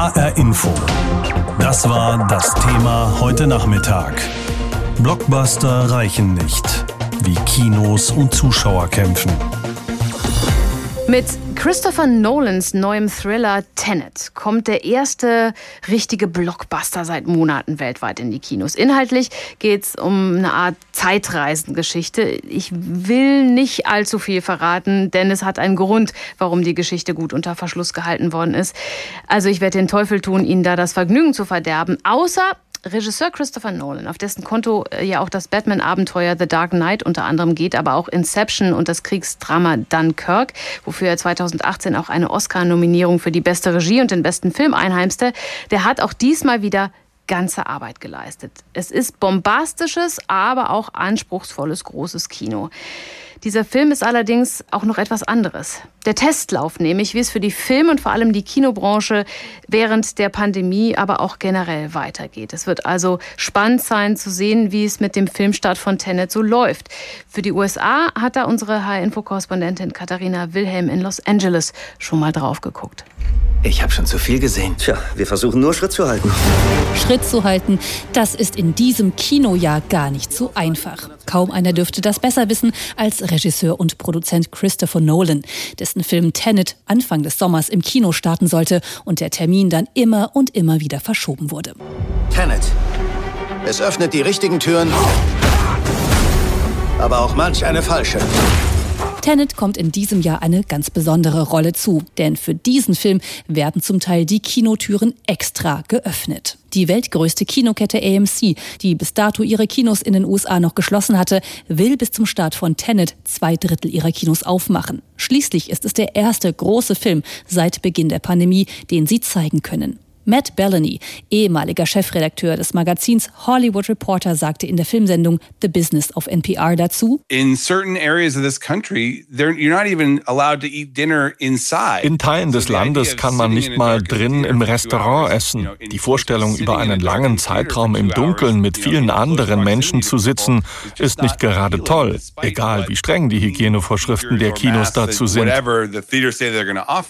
HR Info. Das war das Thema heute Nachmittag. Blockbuster reichen nicht, wie Kinos um Zuschauer kämpfen. Mit Christopher Nolans neuem Thriller Tenet kommt der erste richtige Blockbuster seit Monaten weltweit in die Kinos. Inhaltlich geht es um eine Art Zeitreisengeschichte. Ich will nicht allzu viel verraten, denn es hat einen Grund, warum die Geschichte gut unter Verschluss gehalten worden ist. Also ich werde den Teufel tun, Ihnen da das Vergnügen zu verderben. Außer Regisseur Christopher Nolan, auf dessen Konto äh, ja auch das Batman-Abenteuer The Dark Knight unter anderem geht, aber auch Inception und das Kriegsdrama Dunkirk, wofür er 2018 auch eine Oscar-Nominierung für die beste Regie und den besten Film einheimste, der hat auch diesmal wieder ganze Arbeit geleistet. Es ist bombastisches, aber auch anspruchsvolles großes Kino. Dieser Film ist allerdings auch noch etwas anderes. Der Testlauf nämlich, wie es für die Film- und vor allem die Kinobranche während der Pandemie, aber auch generell weitergeht. Es wird also spannend sein zu sehen, wie es mit dem Filmstart von Tenet so läuft. Für die USA hat da unsere H-Info-Korrespondentin Katharina Wilhelm in Los Angeles schon mal drauf geguckt. Ich habe schon zu viel gesehen. Tja, wir versuchen nur Schritt zu halten. Schritt zu halten, das ist in diesem Kinojahr gar nicht so einfach. Kaum einer dürfte das besser wissen als Regisseur und Produzent Christopher Nolan, dessen Film Tenet Anfang des Sommers im Kino starten sollte und der Termin dann immer und immer wieder verschoben wurde. Tenet. Es öffnet die richtigen Türen, aber auch manch eine falsche. Tenet kommt in diesem Jahr eine ganz besondere Rolle zu, denn für diesen Film werden zum Teil die Kinotüren extra geöffnet. Die weltgrößte Kinokette AMC, die bis dato ihre Kinos in den USA noch geschlossen hatte, will bis zum Start von Tenet zwei Drittel ihrer Kinos aufmachen. Schließlich ist es der erste große Film seit Beginn der Pandemie, den sie zeigen können. Matt Bellany, ehemaliger Chefredakteur des Magazins Hollywood Reporter, sagte in der Filmsendung The Business of NPR dazu: In certain areas of this country, you're not even allowed to eat dinner inside. In Teilen des Landes kann man nicht mal drin im Restaurant essen. Die Vorstellung, über einen langen Zeitraum im Dunkeln mit vielen anderen Menschen zu sitzen, ist nicht gerade toll, egal wie streng die Hygienevorschriften der Kinos dazu sind.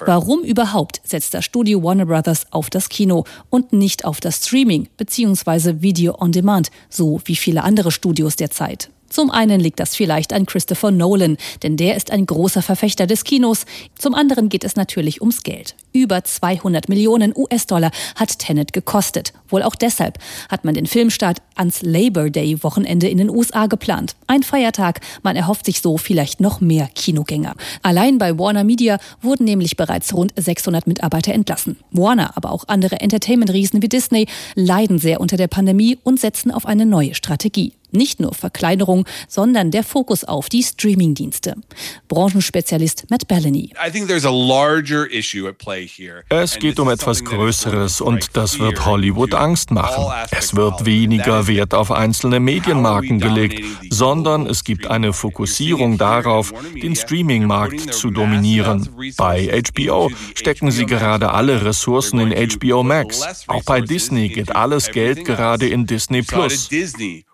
Warum überhaupt setzt das Studio Warner Brothers auf das Kino? Kino und nicht auf das Streaming bzw. Video on Demand, so wie viele andere Studios derzeit. Zum einen liegt das vielleicht an Christopher Nolan, denn der ist ein großer Verfechter des Kinos. Zum anderen geht es natürlich ums Geld. Über 200 Millionen US-Dollar hat Tenet gekostet. Wohl auch deshalb hat man den Filmstart ans Labor Day Wochenende in den USA geplant. Ein Feiertag, man erhofft sich so vielleicht noch mehr Kinogänger. Allein bei Warner Media wurden nämlich bereits rund 600 Mitarbeiter entlassen. Warner, aber auch andere Entertainment-Riesen wie Disney leiden sehr unter der Pandemie und setzen auf eine neue Strategie. Nicht nur Verkleinerung, sondern der Fokus auf die Streamingdienste. Branchenspezialist Matt Bellany. Es geht um etwas Größeres und das wird Hollywood Angst machen. Es wird weniger Wert auf einzelne Medienmarken gelegt, sondern es gibt eine Fokussierung darauf, den Streamingmarkt zu dominieren. Bei HBO stecken sie gerade alle Ressourcen in HBO Max. Auch bei Disney geht alles Geld gerade in Disney Plus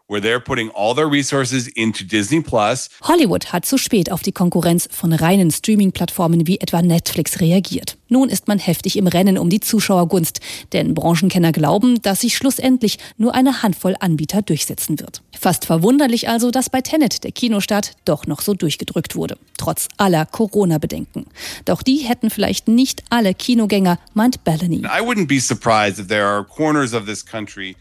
where they're putting all their resources into Disney Plus. Hollywood hat zu spät auf die Konkurrenz von reinen Streaming-Plattformen wie etwa Netflix reagiert. Nun ist man heftig im Rennen um die Zuschauergunst, denn Branchenkenner glauben, dass sich schlussendlich nur eine Handvoll Anbieter durchsetzen wird. Fast verwunderlich also, dass bei Tenet der Kinostart doch noch so durchgedrückt wurde, trotz aller Corona-Bedenken. Doch die hätten vielleicht nicht alle Kinogänger, meint Bellany.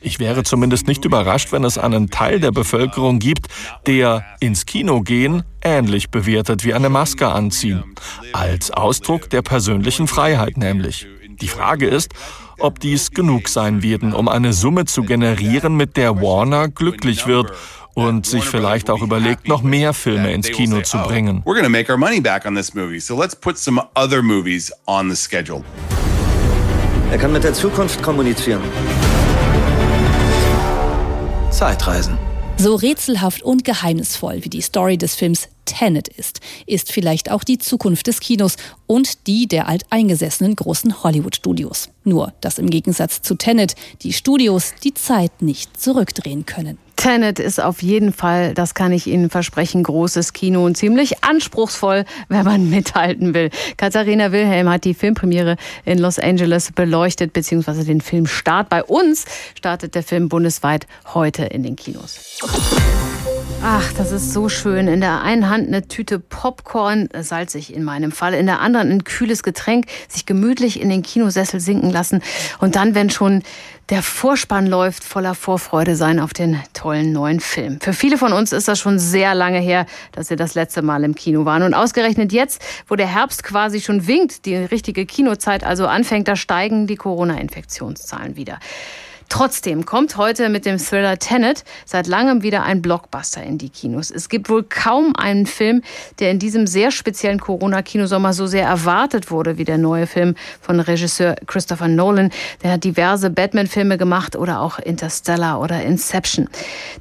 Ich wäre zumindest nicht überrascht, wenn es einen Teil der Bevölkerung gibt, der ins Kino gehen ähnlich bewertet wie eine Maske anziehen. Als Ausdruck der persönlichen Freiheit nämlich. Die Frage ist, ob dies genug sein werden, um eine Summe zu generieren, mit der Warner glücklich wird und sich vielleicht auch überlegt, noch mehr Filme ins Kino zu bringen. Er kann mit der Zukunft kommunizieren. Zeitreisen. So rätselhaft und geheimnisvoll wie die Story des Films Tenet ist, ist vielleicht auch die Zukunft des Kinos und die der alteingesessenen großen Hollywood-Studios. Nur, dass im Gegensatz zu Tenet die Studios die Zeit nicht zurückdrehen können. Tenet ist auf jeden Fall, das kann ich Ihnen versprechen, großes Kino und ziemlich anspruchsvoll, wenn man mithalten will. Katharina Wilhelm hat die Filmpremiere in Los Angeles beleuchtet, beziehungsweise den Filmstart. Bei uns startet der Film bundesweit heute in den Kinos. Ach, das ist so schön. In der einen Hand eine Tüte Popcorn, äh, salzig in meinem Fall, in der anderen ein kühles Getränk, sich gemütlich in den Kinosessel sinken lassen und dann, wenn schon der Vorspann läuft, voller Vorfreude sein auf den tollen neuen Film. Für viele von uns ist das schon sehr lange her, dass wir das letzte Mal im Kino waren. Und ausgerechnet jetzt, wo der Herbst quasi schon winkt, die richtige Kinozeit also anfängt, da steigen die Corona-Infektionszahlen wieder. Trotzdem kommt heute mit dem Thriller Tenet seit langem wieder ein Blockbuster in die Kinos. Es gibt wohl kaum einen Film, der in diesem sehr speziellen Corona-Kinosommer so sehr erwartet wurde wie der neue Film von Regisseur Christopher Nolan. Der hat diverse Batman-Filme gemacht oder auch Interstellar oder Inception.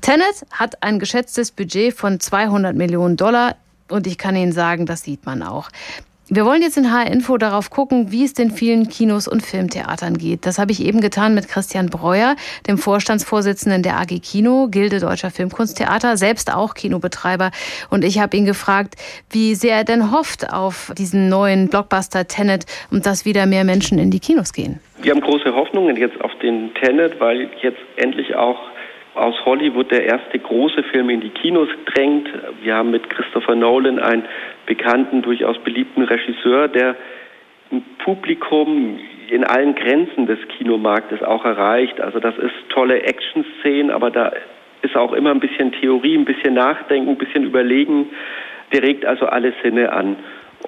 Tenet hat ein geschätztes Budget von 200 Millionen Dollar. Und ich kann Ihnen sagen, das sieht man auch. Wir wollen jetzt in HR Info darauf gucken, wie es den vielen Kinos und Filmtheatern geht. Das habe ich eben getan mit Christian Breuer, dem Vorstandsvorsitzenden der AG Kino, Gilde Deutscher Filmkunsttheater, selbst auch Kinobetreiber. Und ich habe ihn gefragt, wie sehr er denn hofft auf diesen neuen Blockbuster Tenet und dass wieder mehr Menschen in die Kinos gehen. Wir haben große Hoffnungen jetzt auf den Tenet, weil jetzt endlich auch aus Hollywood der erste große Film in die Kinos drängt. Wir haben mit Christopher Nolan einen bekannten, durchaus beliebten Regisseur, der ein Publikum in allen Grenzen des Kinomarktes auch erreicht. Also das ist tolle Action-Szenen, aber da ist auch immer ein bisschen Theorie, ein bisschen Nachdenken, ein bisschen Überlegen. Der regt also alle Sinne an.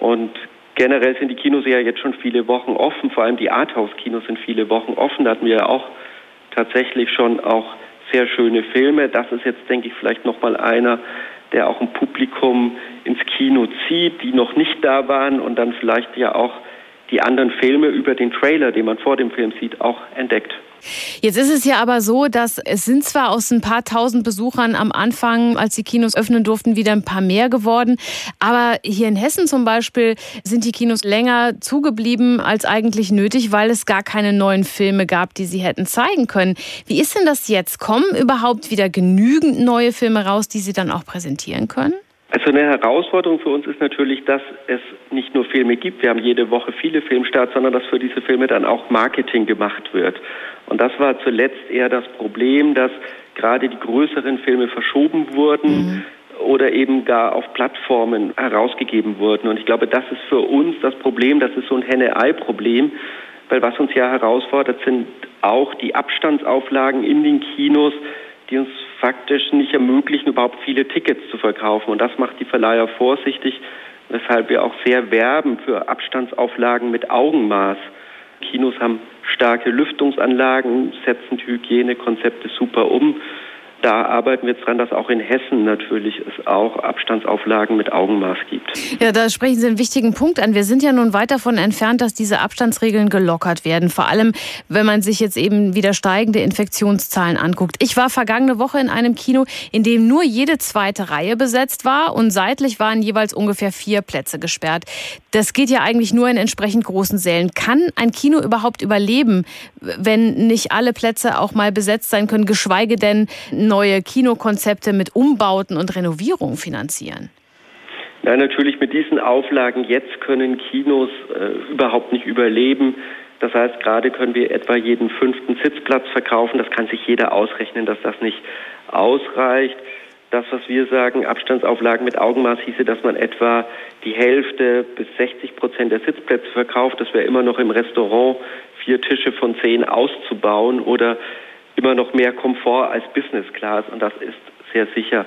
Und generell sind die Kinos ja jetzt schon viele Wochen offen, vor allem die Arthouse-Kinos sind viele Wochen offen. Da hatten wir ja auch tatsächlich schon auch sehr schöne Filme. Das ist jetzt, denke ich, vielleicht nochmal einer, der auch ein Publikum ins Kino zieht, die noch nicht da waren und dann vielleicht ja auch die anderen Filme über den Trailer, den man vor dem Film sieht, auch entdeckt. Jetzt ist es ja aber so, dass es sind zwar aus ein paar tausend Besuchern am Anfang, als die Kinos öffnen durften, wieder ein paar mehr geworden, aber hier in Hessen zum Beispiel sind die Kinos länger zugeblieben als eigentlich nötig, weil es gar keine neuen Filme gab, die sie hätten zeigen können. Wie ist denn das jetzt? Kommen überhaupt wieder genügend neue Filme raus, die Sie dann auch präsentieren können? Also eine Herausforderung für uns ist natürlich, dass es nicht nur Filme gibt, wir haben jede Woche viele Filmstarts, sondern dass für diese Filme dann auch Marketing gemacht wird. Und das war zuletzt eher das Problem, dass gerade die größeren Filme verschoben wurden. Mhm oder eben gar auf Plattformen herausgegeben wurden. Und ich glaube, das ist für uns das Problem, das ist so ein Henne-Ei-Problem, weil was uns ja herausfordert, sind auch die Abstandsauflagen in den Kinos, die uns faktisch nicht ermöglichen, überhaupt viele Tickets zu verkaufen. Und das macht die Verleiher vorsichtig, weshalb wir auch sehr werben für Abstandsauflagen mit Augenmaß. Kinos haben starke Lüftungsanlagen, setzen Hygienekonzepte super um da arbeiten wir jetzt dran, dass auch in Hessen natürlich es auch Abstandsauflagen mit Augenmaß gibt. Ja, da sprechen Sie einen wichtigen Punkt an. Wir sind ja nun weit davon entfernt, dass diese Abstandsregeln gelockert werden. Vor allem, wenn man sich jetzt eben wieder steigende Infektionszahlen anguckt. Ich war vergangene Woche in einem Kino, in dem nur jede zweite Reihe besetzt war und seitlich waren jeweils ungefähr vier Plätze gesperrt. Das geht ja eigentlich nur in entsprechend großen Sälen. Kann ein Kino überhaupt überleben, wenn nicht alle Plätze auch mal besetzt sein können, geschweige denn neue Kinokonzepte mit Umbauten und Renovierungen finanzieren? Ja, natürlich mit diesen Auflagen jetzt können Kinos äh, überhaupt nicht überleben. Das heißt, gerade können wir etwa jeden fünften Sitzplatz verkaufen. Das kann sich jeder ausrechnen, dass das nicht ausreicht. Das, was wir sagen, Abstandsauflagen mit Augenmaß hieße, dass man etwa die Hälfte bis 60 Prozent der Sitzplätze verkauft. Das wäre immer noch im Restaurant vier Tische von zehn auszubauen oder immer noch mehr Komfort als Business Class und das ist sehr sicher.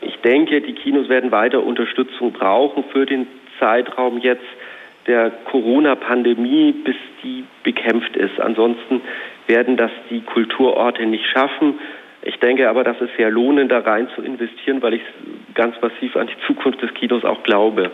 Ich denke, die Kinos werden weiter Unterstützung brauchen für den Zeitraum jetzt der Corona-Pandemie, bis die bekämpft ist. Ansonsten werden das die Kulturorte nicht schaffen. Ich denke aber, dass es sehr lohnend, da rein zu investieren, weil ich ganz massiv an die Zukunft des Kinos auch glaube.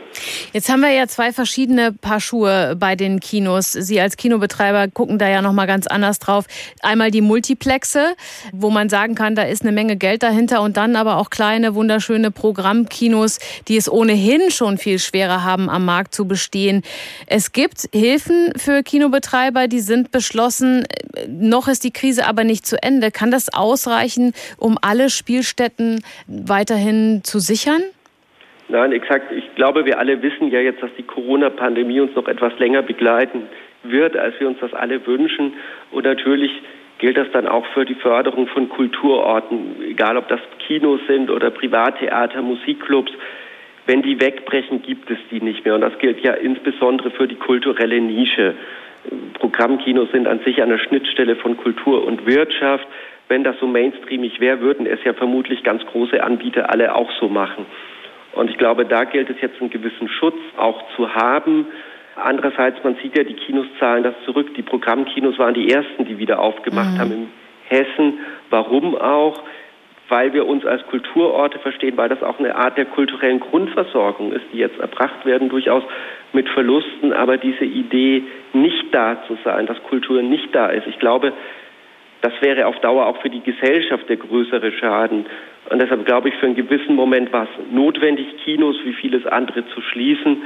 Jetzt haben wir ja zwei verschiedene Paar Schuhe bei den Kinos. Sie als Kinobetreiber gucken da ja noch mal ganz anders drauf. Einmal die Multiplexe, wo man sagen kann, da ist eine Menge Geld dahinter und dann aber auch kleine wunderschöne Programmkinos, die es ohnehin schon viel schwerer haben am Markt zu bestehen. Es gibt Hilfen für Kinobetreiber, die sind beschlossen. Noch ist die Krise aber nicht zu Ende. Kann das ausreichen? Reichen, um alle Spielstätten weiterhin zu sichern? Nein, exakt. Ich glaube, wir alle wissen ja jetzt, dass die Corona-Pandemie uns noch etwas länger begleiten wird, als wir uns das alle wünschen. Und natürlich gilt das dann auch für die Förderung von Kulturorten, egal ob das Kinos sind oder Privattheater, Musikclubs. Wenn die wegbrechen, gibt es die nicht mehr. Und das gilt ja insbesondere für die kulturelle Nische. Programmkinos sind an sich an der Schnittstelle von Kultur und Wirtschaft. Wenn das so mainstreamig wäre, würden es ja vermutlich ganz große Anbieter alle auch so machen. Und ich glaube, da gilt es jetzt einen gewissen Schutz auch zu haben. Andererseits, man sieht ja, die Kinos zahlen das zurück. Die Programmkinos waren die ersten, die wieder aufgemacht mhm. haben in Hessen. Warum auch? Weil wir uns als Kulturorte verstehen, weil das auch eine Art der kulturellen Grundversorgung ist, die jetzt erbracht werden, durchaus mit Verlusten. Aber diese Idee, nicht da zu sein, dass Kultur nicht da ist, ich glaube, das wäre auf Dauer auch für die Gesellschaft der größere Schaden. Und deshalb glaube ich, für einen gewissen Moment war es notwendig, Kinos wie vieles andere zu schließen.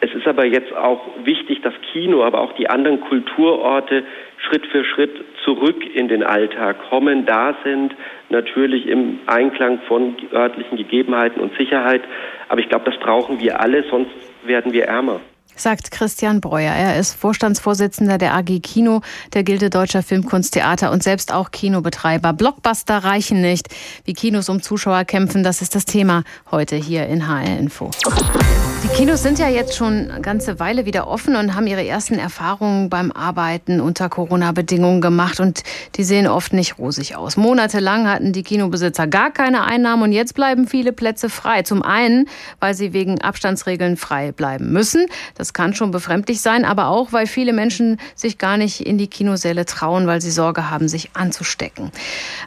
Es ist aber jetzt auch wichtig, dass Kino, aber auch die anderen Kulturorte Schritt für Schritt zurück in den Alltag kommen, da sind, natürlich im Einklang von örtlichen Gegebenheiten und Sicherheit. Aber ich glaube, das brauchen wir alle, sonst werden wir ärmer sagt Christian Breuer. Er ist Vorstandsvorsitzender der AG Kino, der Gilde Deutscher Filmkunsttheater und selbst auch Kinobetreiber. Blockbuster reichen nicht. Wie Kinos um Zuschauer kämpfen, das ist das Thema heute hier in HR Info. Die Kinos sind ja jetzt schon eine ganze Weile wieder offen und haben ihre ersten Erfahrungen beim Arbeiten unter Corona-Bedingungen gemacht und die sehen oft nicht rosig aus. Monatelang hatten die Kinobesitzer gar keine Einnahmen und jetzt bleiben viele Plätze frei. Zum einen, weil sie wegen Abstandsregeln frei bleiben müssen. Das kann schon befremdlich sein, aber auch, weil viele Menschen sich gar nicht in die Kinosäle trauen, weil sie Sorge haben, sich anzustecken.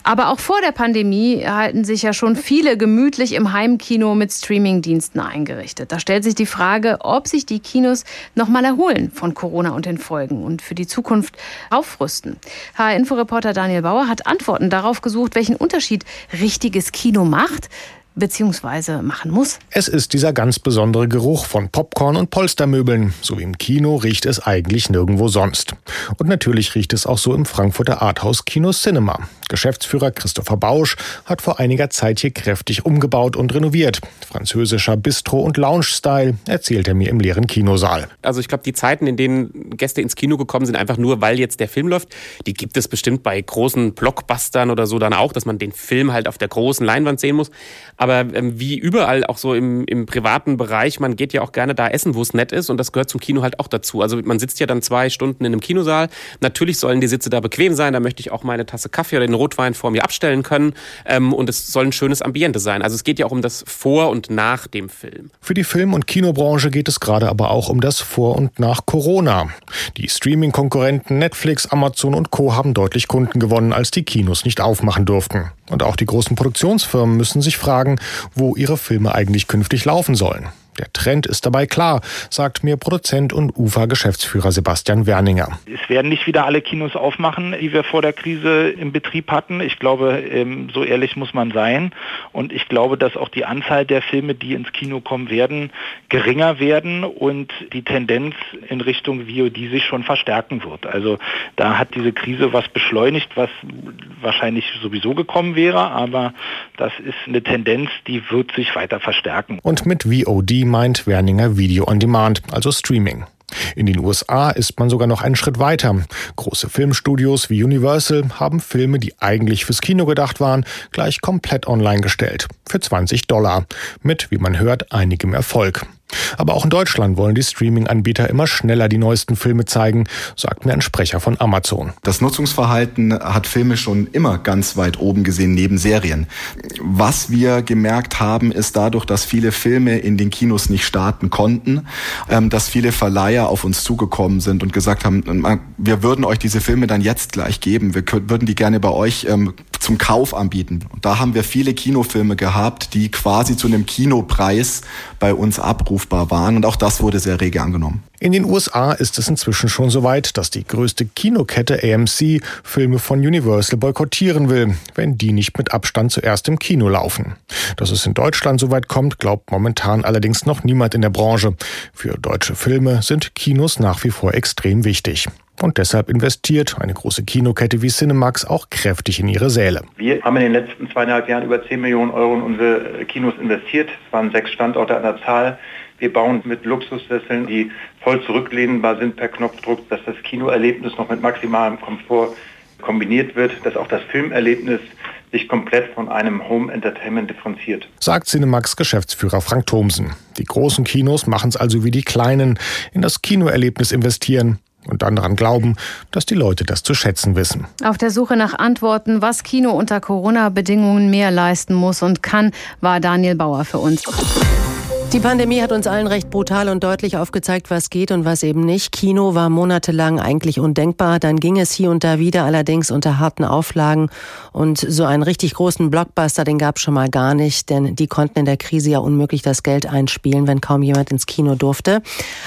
Aber auch vor der Pandemie halten sich ja schon viele gemütlich im Heimkino mit Streamingdiensten eingerichtet. Da stellt stellt sich die Frage, ob sich die Kinos nochmal erholen von Corona und den Folgen und für die Zukunft aufrüsten. HR-Inforeporter Daniel Bauer hat Antworten darauf gesucht, welchen Unterschied richtiges Kino macht beziehungsweise machen muss. Es ist dieser ganz besondere Geruch von Popcorn und Polstermöbeln. So wie im Kino riecht es eigentlich nirgendwo sonst. Und natürlich riecht es auch so im Frankfurter Arthouse Kino Cinema. Geschäftsführer Christopher Bausch hat vor einiger Zeit hier kräftig umgebaut und renoviert. Französischer Bistro- und Lounge-Style, erzählt er mir im leeren Kinosaal. Also ich glaube, die Zeiten, in denen Gäste ins Kino gekommen sind, einfach nur, weil jetzt der Film läuft, die gibt es bestimmt bei großen Blockbustern oder so dann auch, dass man den Film halt auf der großen Leinwand sehen muss. Aber ähm, wie überall, auch so im, im privaten Bereich, man geht ja auch gerne da essen, wo es nett ist und das gehört zum Kino halt auch dazu. Also man sitzt ja dann zwei Stunden in einem Kinosaal. Natürlich sollen die Sitze da bequem sein, da möchte ich auch meine Tasse Kaffee oder den Rotwein vor mir abstellen können ähm, und es soll ein schönes Ambiente sein. Also es geht ja auch um das Vor und Nach dem Film. Für die Film- und Kinobranche geht es gerade aber auch um das Vor und Nach Corona. Die Streaming-Konkurrenten Netflix, Amazon und Co. haben deutlich Kunden gewonnen, als die Kinos nicht aufmachen durften. Und auch die großen Produktionsfirmen müssen sich fragen, wo ihre Filme eigentlich künftig laufen sollen. Der Trend ist dabei klar, sagt mir Produzent und UFA-Geschäftsführer Sebastian Werninger. Es werden nicht wieder alle Kinos aufmachen, die wir vor der Krise im Betrieb hatten. Ich glaube, ähm, so ehrlich muss man sein. Und ich glaube, dass auch die Anzahl der Filme, die ins Kino kommen werden, geringer werden und die Tendenz in Richtung VOD sich schon verstärken wird. Also da hat diese Krise was beschleunigt, was wahrscheinlich sowieso gekommen wäre, aber das ist eine Tendenz, die wird sich weiter verstärken. Und mit VOD meint Werninger Video on Demand, also Streaming. In den USA ist man sogar noch einen Schritt weiter. Große Filmstudios wie Universal haben Filme, die eigentlich fürs Kino gedacht waren, gleich komplett online gestellt. Für 20 Dollar. Mit, wie man hört, einigem Erfolg. Aber auch in Deutschland wollen die Streaming-Anbieter immer schneller die neuesten Filme zeigen, sagt mir ein Sprecher von Amazon. Das Nutzungsverhalten hat Filme schon immer ganz weit oben gesehen, neben Serien. Was wir gemerkt haben, ist dadurch, dass viele Filme in den Kinos nicht starten konnten, ähm, dass viele Verleiher auf uns zugekommen sind und gesagt haben, wir würden euch diese Filme dann jetzt gleich geben, wir würden die gerne bei euch ähm, zum Kauf anbieten. Und da haben wir viele Kinofilme gehabt, die quasi zu einem Kinopreis bei uns abrufbar waren. Und auch das wurde sehr rege angenommen. In den USA ist es inzwischen schon so weit, dass die größte Kinokette AMC Filme von Universal boykottieren will, wenn die nicht mit Abstand zuerst im Kino laufen. Dass es in Deutschland so weit kommt, glaubt momentan allerdings noch niemand in der Branche. Für deutsche Filme sind Kinos nach wie vor extrem wichtig. Und deshalb investiert eine große Kinokette wie Cinemax auch kräftig in ihre Säle. Wir haben in den letzten zweieinhalb Jahren über 10 Millionen Euro in unsere Kinos investiert. Es waren sechs Standorte an der Zahl. Wir bauen mit Luxussesseln, die voll zurücklehnbar sind per Knopfdruck, dass das Kinoerlebnis noch mit maximalem Komfort kombiniert wird, dass auch das Filmerlebnis sich komplett von einem Home Entertainment differenziert. Sagt Cinemax Geschäftsführer Frank Thomsen. Die großen Kinos machen es also wie die kleinen, in das Kinoerlebnis investieren und dann daran glauben, dass die Leute das zu schätzen wissen. Auf der Suche nach Antworten, was Kino unter Corona-Bedingungen mehr leisten muss und kann, war Daniel Bauer für uns. Die Pandemie hat uns allen recht brutal und deutlich aufgezeigt, was geht und was eben nicht. Kino war monatelang eigentlich undenkbar. Dann ging es hier und da wieder, allerdings unter harten Auflagen. Und so einen richtig großen Blockbuster, den gab es schon mal gar nicht, denn die konnten in der Krise ja unmöglich das Geld einspielen, wenn kaum jemand ins Kino durfte.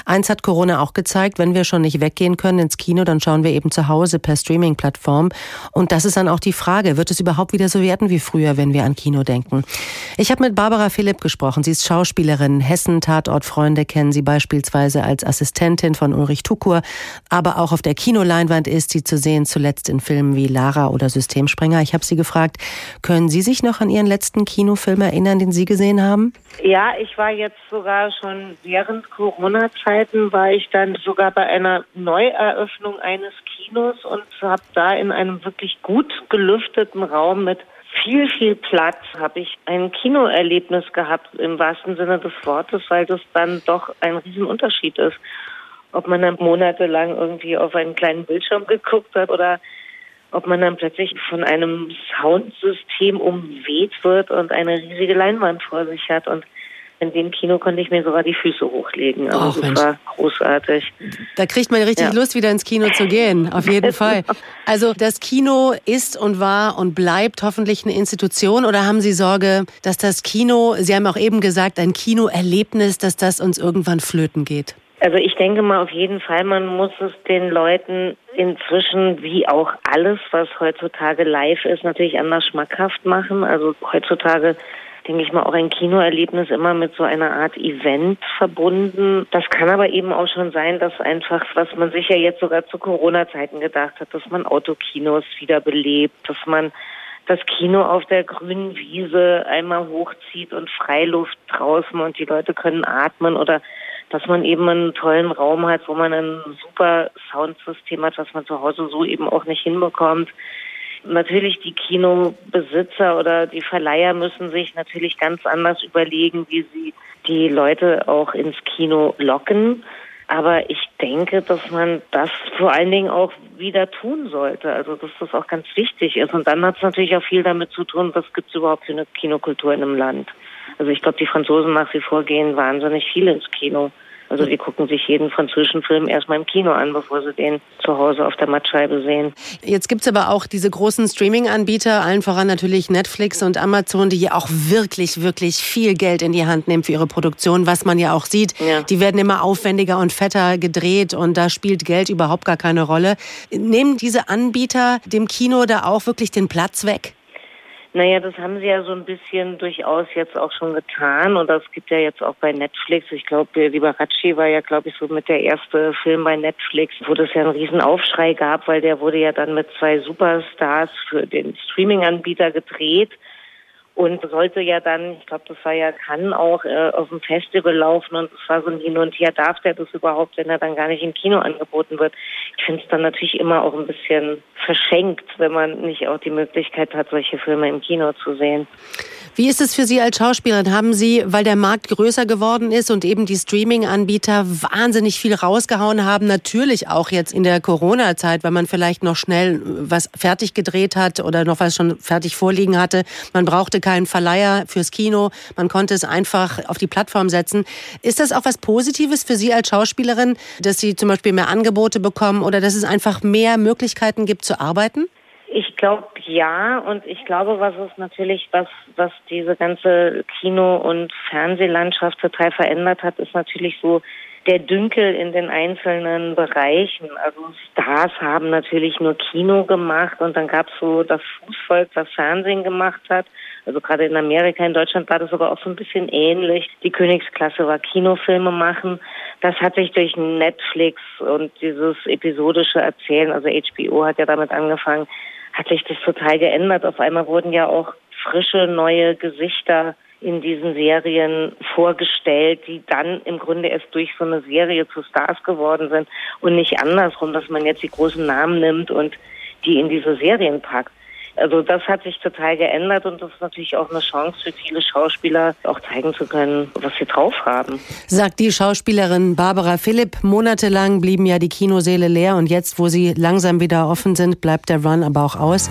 Eins hat Corona auch gezeigt, wenn wir schon nicht weggehen können ins Kino, dann schauen wir eben zu Hause per Streaming-Plattform. Und das ist dann auch die Frage, wird es überhaupt wieder so werden wie früher, wenn wir an Kino denken? Ich habe mit Barbara Philipp gesprochen. Sie ist Schauspielerin Hessen-Tatortfreunde kennen sie beispielsweise als Assistentin von Ulrich Tukur, aber auch auf der Kinoleinwand ist sie zu sehen, zuletzt in Filmen wie Lara oder Systemspringer. Ich habe sie gefragt, können Sie sich noch an Ihren letzten Kinofilm erinnern, den Sie gesehen haben? Ja, ich war jetzt sogar schon während Corona-Zeiten, war ich dann sogar bei einer Neueröffnung eines Kinos und habe da in einem wirklich gut gelüfteten Raum mit viel, viel Platz habe ich ein Kinoerlebnis gehabt im wahrsten Sinne des Wortes, weil das dann doch ein Riesenunterschied ist. Ob man dann monatelang irgendwie auf einen kleinen Bildschirm geguckt hat oder ob man dann plötzlich von einem Soundsystem umweht wird und eine riesige Leinwand vor sich hat. Und in dem Kino konnte ich mir sogar die Füße hochlegen. Also oh, das war großartig. Da kriegt man richtig ja. Lust, wieder ins Kino zu gehen. Auf jeden Fall. Also das Kino ist und war und bleibt hoffentlich eine Institution. Oder haben Sie Sorge, dass das Kino, Sie haben auch eben gesagt, ein Kinoerlebnis, dass das uns irgendwann flöten geht? Also ich denke mal auf jeden Fall, man muss es den Leuten inzwischen, wie auch alles, was heutzutage live ist, natürlich anders schmackhaft machen. Also heutzutage denke ich mal, auch ein Kinoerlebnis immer mit so einer Art Event verbunden. Das kann aber eben auch schon sein, dass einfach, was man sich ja jetzt sogar zu Corona-Zeiten gedacht hat, dass man Autokinos wiederbelebt, dass man das Kino auf der grünen Wiese einmal hochzieht und Freiluft draußen und die Leute können atmen oder dass man eben einen tollen Raum hat, wo man ein super Soundsystem hat, was man zu Hause so eben auch nicht hinbekommt. Natürlich die Kinobesitzer oder die Verleiher müssen sich natürlich ganz anders überlegen, wie sie die Leute auch ins Kino locken. Aber ich denke, dass man das vor allen Dingen auch wieder tun sollte. Also dass das auch ganz wichtig ist. Und dann hat es natürlich auch viel damit zu tun, was gibt es überhaupt für eine Kinokultur in einem Land. Also ich glaube, die Franzosen nach wie vor gehen wahnsinnig viel ins Kino. Also die gucken sich jeden französischen Film erstmal im Kino an, bevor sie den zu Hause auf der Mattscheibe sehen. Jetzt gibt's aber auch diese großen Streaming-Anbieter, allen voran natürlich Netflix und Amazon, die ja auch wirklich, wirklich viel Geld in die Hand nehmen für ihre Produktion, was man ja auch sieht. Ja. Die werden immer aufwendiger und fetter gedreht und da spielt Geld überhaupt gar keine Rolle. Nehmen diese Anbieter dem Kino da auch wirklich den Platz weg? Naja, das haben sie ja so ein bisschen durchaus jetzt auch schon getan und das gibt ja jetzt auch bei Netflix. Ich glaube, Liberace war ja, glaube ich, so mit der erste Film bei Netflix, wo das ja einen riesen Aufschrei gab, weil der wurde ja dann mit zwei Superstars für den Streaming-Anbieter gedreht und sollte ja dann, ich glaube, das war ja kann auch äh, auf dem Festival laufen und es war so ein Hin und Her, darf der das überhaupt, wenn er dann gar nicht im Kino angeboten wird. Ich finde es dann natürlich immer auch ein bisschen verschenkt, wenn man nicht auch die Möglichkeit hat, solche Filme im Kino zu sehen. Wie ist es für Sie als Schauspielerin? Haben Sie, weil der Markt größer geworden ist und eben die Streaming-Anbieter wahnsinnig viel rausgehauen haben, natürlich auch jetzt in der Corona-Zeit, weil man vielleicht noch schnell was fertig gedreht hat oder noch was schon fertig vorliegen hatte. Man brauchte keinen Verleiher fürs Kino. Man konnte es einfach auf die Plattform setzen. Ist das auch was Positives für Sie als Schauspielerin, dass Sie zum Beispiel mehr Angebote bekommen oder dass es einfach mehr Möglichkeiten gibt zu arbeiten? Ich glaube ja und ich glaube, was es natürlich, was, was diese ganze Kino- und Fernsehlandschaft total verändert hat, ist natürlich so der Dünkel in den einzelnen Bereichen. Also Stars haben natürlich nur Kino gemacht und dann gab es so das Fußvolk, was Fernsehen gemacht hat. Also gerade in Amerika, in Deutschland war das aber auch so ein bisschen ähnlich. Die Königsklasse war Kinofilme machen. Das hat sich durch Netflix und dieses episodische Erzählen, also HBO hat ja damit angefangen, hat sich das total geändert. Auf einmal wurden ja auch frische, neue Gesichter in diesen Serien vorgestellt, die dann im Grunde erst durch so eine Serie zu Stars geworden sind und nicht andersrum, dass man jetzt die großen Namen nimmt und die in diese Serien packt. Also das hat sich total geändert und das ist natürlich auch eine Chance für viele Schauspieler, auch zeigen zu können, was sie drauf haben. Sagt die Schauspielerin Barbara Philipp. Monatelang blieben ja die Kinoseele leer und jetzt, wo sie langsam wieder offen sind, bleibt der Run aber auch aus.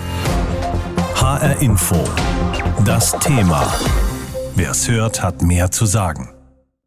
HR Info. Das Thema. Wer es hört, hat mehr zu sagen.